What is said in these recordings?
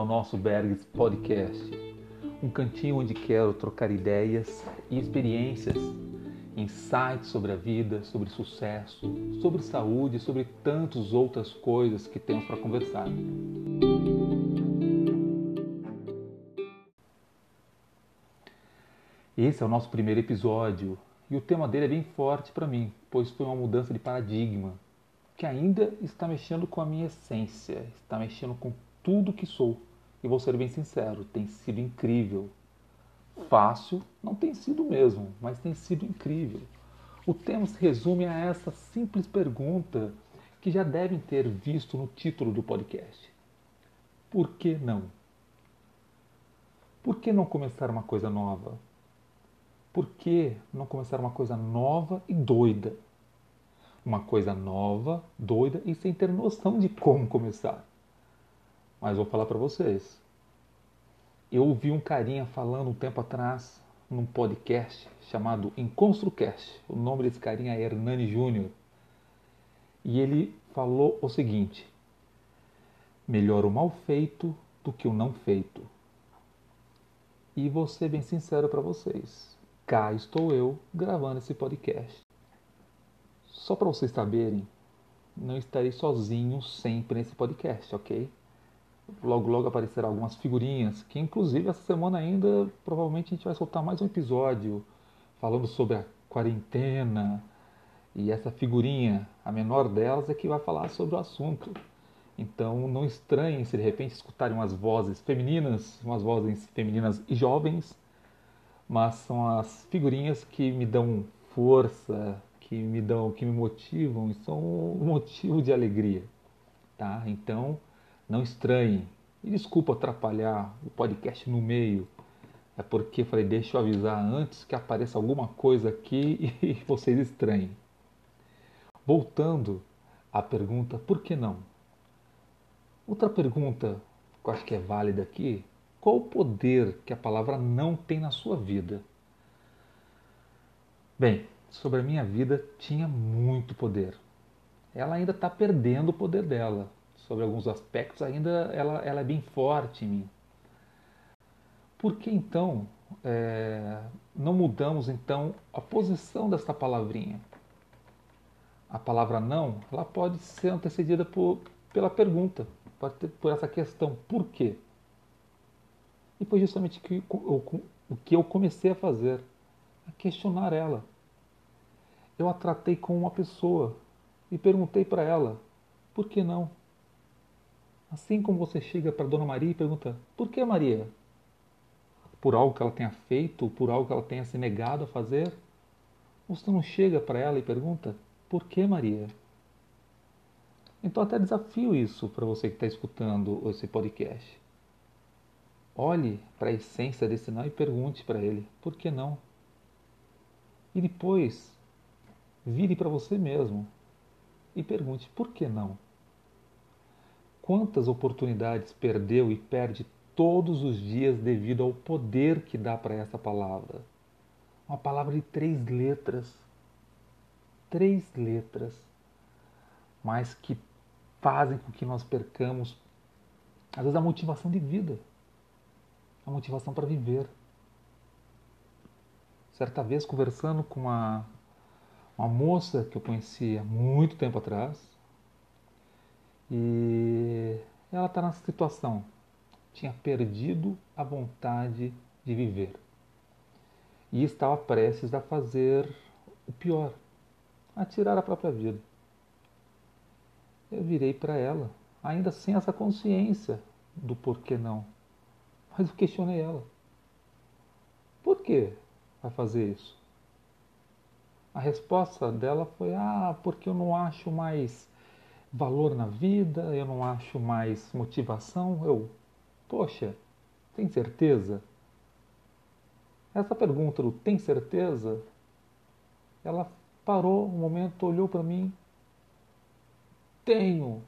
ao nosso Bergs Podcast, um cantinho onde quero trocar ideias e experiências, insights sobre a vida, sobre sucesso, sobre saúde sobre tantas outras coisas que temos para conversar. Esse é o nosso primeiro episódio e o tema dele é bem forte para mim, pois foi uma mudança de paradigma que ainda está mexendo com a minha essência, está mexendo com tudo que sou. E vou ser bem sincero, tem sido incrível. Fácil não tem sido mesmo, mas tem sido incrível. O tema se resume a essa simples pergunta que já devem ter visto no título do podcast. Por que não? Por que não começar uma coisa nova? Por que não começar uma coisa nova e doida? uma coisa nova, doida e sem ter noção de como começar. Mas vou falar para vocês. Eu ouvi um carinha falando um tempo atrás num podcast chamado EnconstruCast. O nome desse carinha é Hernani Júnior. E ele falou o seguinte: melhor o mal feito do que o não feito. E vou ser bem sincero para vocês. Cá estou eu gravando esse podcast. Só para vocês saberem, não estarei sozinho sempre nesse podcast, ok? Logo, logo aparecerão algumas figurinhas, que inclusive essa semana ainda provavelmente a gente vai soltar mais um episódio falando sobre a quarentena. E essa figurinha, a menor delas, é que vai falar sobre o assunto. Então não estranhem se de repente escutarem umas vozes femininas, umas vozes femininas e jovens, mas são as figurinhas que me dão força, que me dão, que me motivam e são um motivo de alegria, tá? Então, não estranhem. E desculpa atrapalhar o podcast no meio. É porque falei, deixa eu avisar antes que apareça alguma coisa aqui e vocês estranhem. Voltando à pergunta, por que não? Outra pergunta que eu acho que é válida aqui, qual o poder que a palavra não tem na sua vida? Bem, sobre a minha vida tinha muito poder. Ela ainda está perdendo o poder dela. Sobre alguns aspectos, ainda ela, ela é bem forte em mim. Por que então é, não mudamos então a posição dessa palavrinha? A palavra não, ela pode ser antecedida por, pela pergunta, pode ter, por essa questão, por quê? E foi justamente que, o, o que eu comecei a fazer, a questionar ela eu a tratei como uma pessoa e perguntei para ela: por que não? Assim como você chega para Dona Maria e pergunta: por que Maria? Por algo que ela tenha feito, por algo que ela tenha se negado a fazer? Você não chega para ela e pergunta: por que Maria? Então, até desafio isso para você que está escutando esse podcast. Olhe para a essência desse não e pergunte para ele: por que não? E depois, Vire para você mesmo e pergunte: por que não? Quantas oportunidades perdeu e perde todos os dias devido ao poder que dá para essa palavra? Uma palavra de três letras. Três letras, mas que fazem com que nós percamos, às vezes, a motivação de vida, a motivação para viver. Certa vez, conversando com uma uma moça que eu conheci há muito tempo atrás. E ela está nessa situação. Tinha perdido a vontade de viver. E estava prestes a fazer o pior, a tirar a própria vida. Eu virei para ela, ainda sem essa consciência do porquê não. Mas eu questionei ela. Por que vai fazer isso? A resposta dela foi: ah, porque eu não acho mais valor na vida, eu não acho mais motivação. Eu, poxa, tem certeza? Essa pergunta do tem certeza? Ela parou um momento, olhou para mim. Tenho.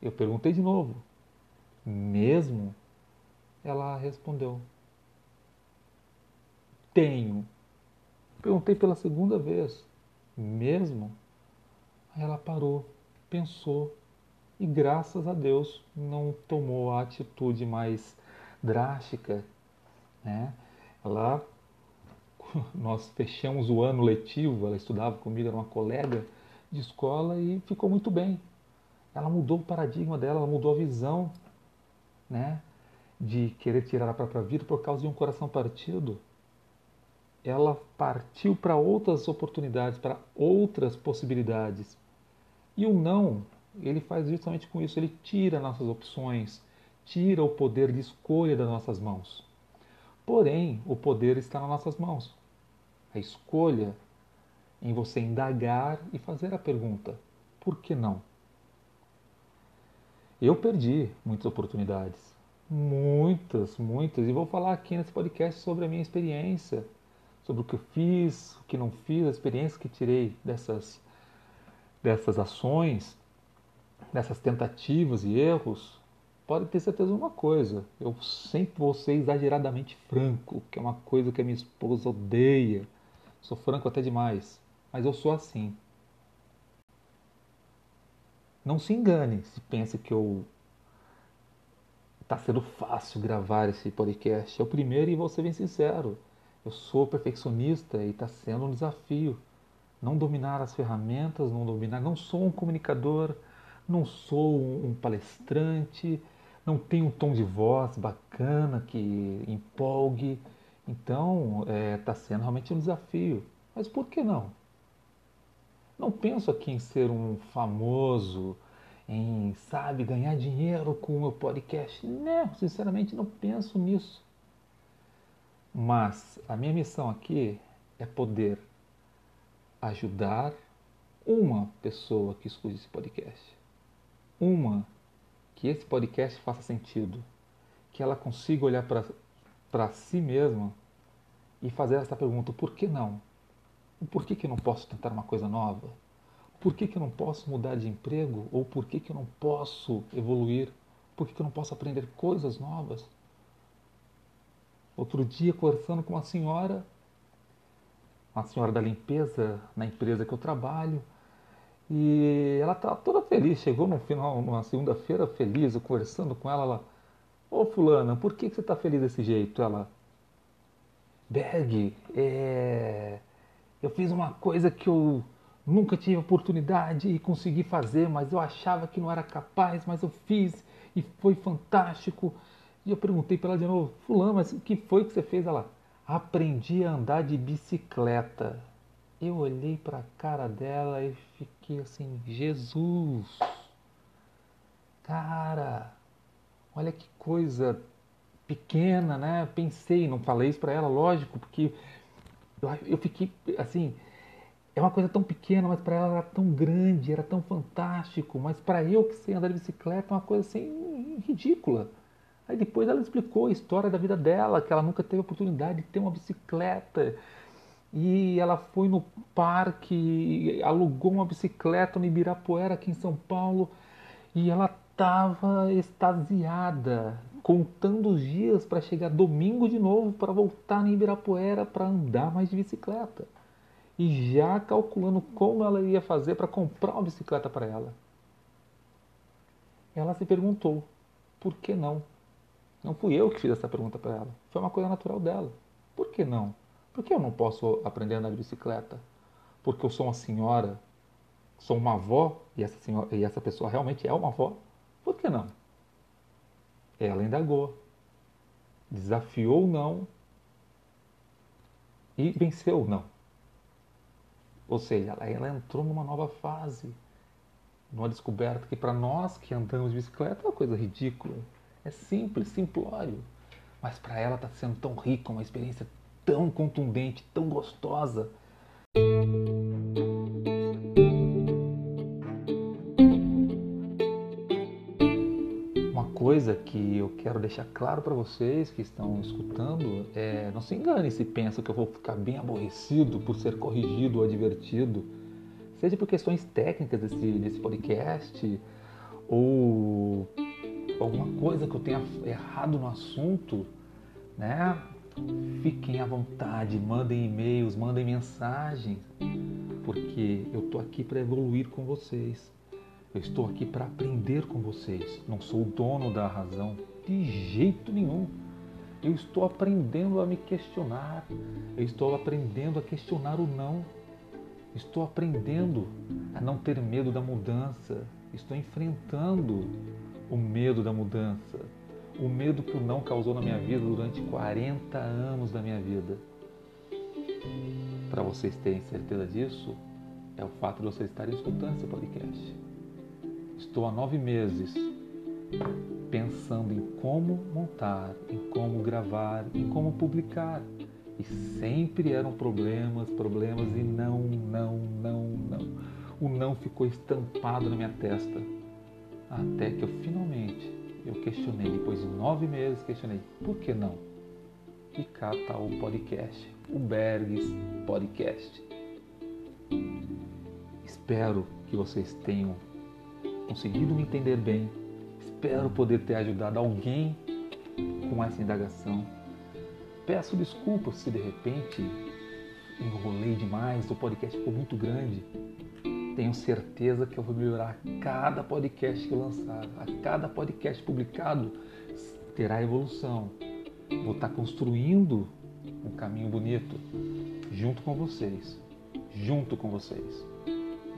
Eu perguntei de novo. Mesmo? Ela respondeu: Tenho. Perguntei pela segunda vez, mesmo? Aí ela parou, pensou e graças a Deus não tomou a atitude mais drástica, né? Ela nós fechamos o ano letivo, ela estudava comigo, era uma colega de escola e ficou muito bem. Ela mudou o paradigma dela, ela mudou a visão, né, de querer tirar a própria vida por causa de um coração partido. Ela partiu para outras oportunidades, para outras possibilidades. E o não, ele faz justamente com isso, ele tira nossas opções, tira o poder de escolha das nossas mãos. Porém, o poder está nas nossas mãos. A escolha em você indagar e fazer a pergunta: por que não? Eu perdi muitas oportunidades. Muitas, muitas. E vou falar aqui nesse podcast sobre a minha experiência, sobre o que eu fiz, o que não fiz, as experiências que tirei dessas, dessas ações, dessas tentativas e erros. Pode ter certeza de uma coisa, eu sempre vou ser exageradamente franco, que é uma coisa que a minha esposa odeia. Sou franco até demais, mas eu sou assim. Não se engane se pensa que eu está sendo fácil gravar esse podcast. É o primeiro e vou ser bem sincero. Eu sou perfeccionista e está sendo um desafio. Não dominar as ferramentas, não dominar. Não sou um comunicador, não sou um palestrante, não tenho um tom de voz bacana que empolgue. Então, está é, tá sendo realmente um desafio. Mas por que não? Não penso aqui em ser um famoso, em, sabe, ganhar dinheiro com o meu podcast. Não, sinceramente não penso nisso. Mas a minha missão aqui é poder ajudar uma pessoa que escute esse podcast. Uma que esse podcast faça sentido. Que ela consiga olhar para si mesma e fazer essa pergunta: por que não? Por que, que eu não posso tentar uma coisa nova? Por que, que eu não posso mudar de emprego? Ou por que, que eu não posso evoluir? Por que, que eu não posso aprender coisas novas? Outro dia, conversando com uma senhora, uma senhora da limpeza na empresa que eu trabalho, e ela estava toda feliz. Chegou no final, numa segunda-feira, feliz, eu conversando com ela. Ela, Ô Fulana, por que, que você está feliz desse jeito? Ela, Berg, é eu fiz uma coisa que eu nunca tive oportunidade e consegui fazer, mas eu achava que não era capaz, mas eu fiz e foi fantástico. E eu perguntei para ela de novo, fulano, mas o que foi que você fez? Ela, aprendi a andar de bicicleta. Eu olhei para a cara dela e fiquei assim, Jesus, cara, olha que coisa pequena, né? Pensei, não falei isso para ela, lógico, porque eu, eu fiquei assim, é uma coisa tão pequena, mas para ela era tão grande, era tão fantástico, mas para eu que sei andar de bicicleta é uma coisa assim ridícula. Aí depois ela explicou a história da vida dela, que ela nunca teve oportunidade de ter uma bicicleta. E ela foi no parque, alugou uma bicicleta no Ibirapuera, aqui em São Paulo, e ela estava extasiada, contando os dias para chegar domingo de novo para voltar em Ibirapuera para andar mais de bicicleta. E já calculando como ela ia fazer para comprar uma bicicleta para ela. Ela se perguntou: por que não? Não fui eu que fiz essa pergunta para ela. Foi uma coisa natural dela. Por que não? Por que eu não posso aprender a andar de bicicleta? Porque eu sou uma senhora, sou uma avó e essa, senhora, e essa pessoa realmente é uma avó? Por que não? Ela indagou, desafiou o não e venceu o não. Ou seja, ela, ela entrou numa nova fase, numa descoberta que para nós que andamos de bicicleta é uma coisa ridícula, é simples, simplório, mas para ela está sendo tão rica, uma experiência tão contundente, tão gostosa. coisa que eu quero deixar claro para vocês que estão escutando é não se engane se pensa que eu vou ficar bem aborrecido por ser corrigido ou advertido, seja por questões técnicas desse, desse podcast ou alguma coisa que eu tenha errado no assunto, né? Fiquem à vontade, mandem e-mails, mandem mensagens, porque eu tô aqui para evoluir com vocês. Eu estou aqui para aprender com vocês. Não sou o dono da razão de jeito nenhum. Eu estou aprendendo a me questionar. Eu estou aprendendo a questionar o não. Estou aprendendo a não ter medo da mudança. Estou enfrentando o medo da mudança. O medo que o não causou na minha vida durante 40 anos da minha vida. Para vocês terem certeza disso, é o fato de vocês estarem escutando esse podcast. Estou há nove meses pensando em como montar, em como gravar, em como publicar. E sempre eram problemas, problemas e não, não, não, não. O não ficou estampado na minha testa. Até que eu finalmente eu questionei, depois de nove meses questionei, por que não? E cá está o podcast, o Bergs Podcast. Espero que vocês tenham conseguido me entender bem. Espero poder ter ajudado alguém com essa indagação. Peço desculpas se de repente enrolei demais, o podcast ficou muito grande. Tenho certeza que eu vou melhorar cada podcast que eu lançar, a cada podcast publicado terá evolução. Vou estar construindo um caminho bonito junto com vocês, junto com vocês.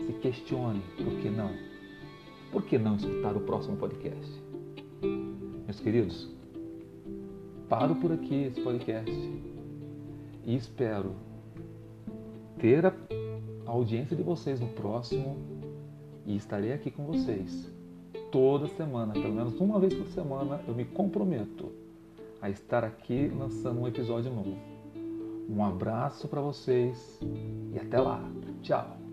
Se questione, por que não? Por que não escutar o próximo podcast? Meus queridos, paro por aqui esse podcast e espero ter a audiência de vocês no próximo e estarei aqui com vocês toda semana, pelo menos uma vez por semana, eu me comprometo a estar aqui lançando um episódio novo. Um abraço para vocês e até lá. Tchau.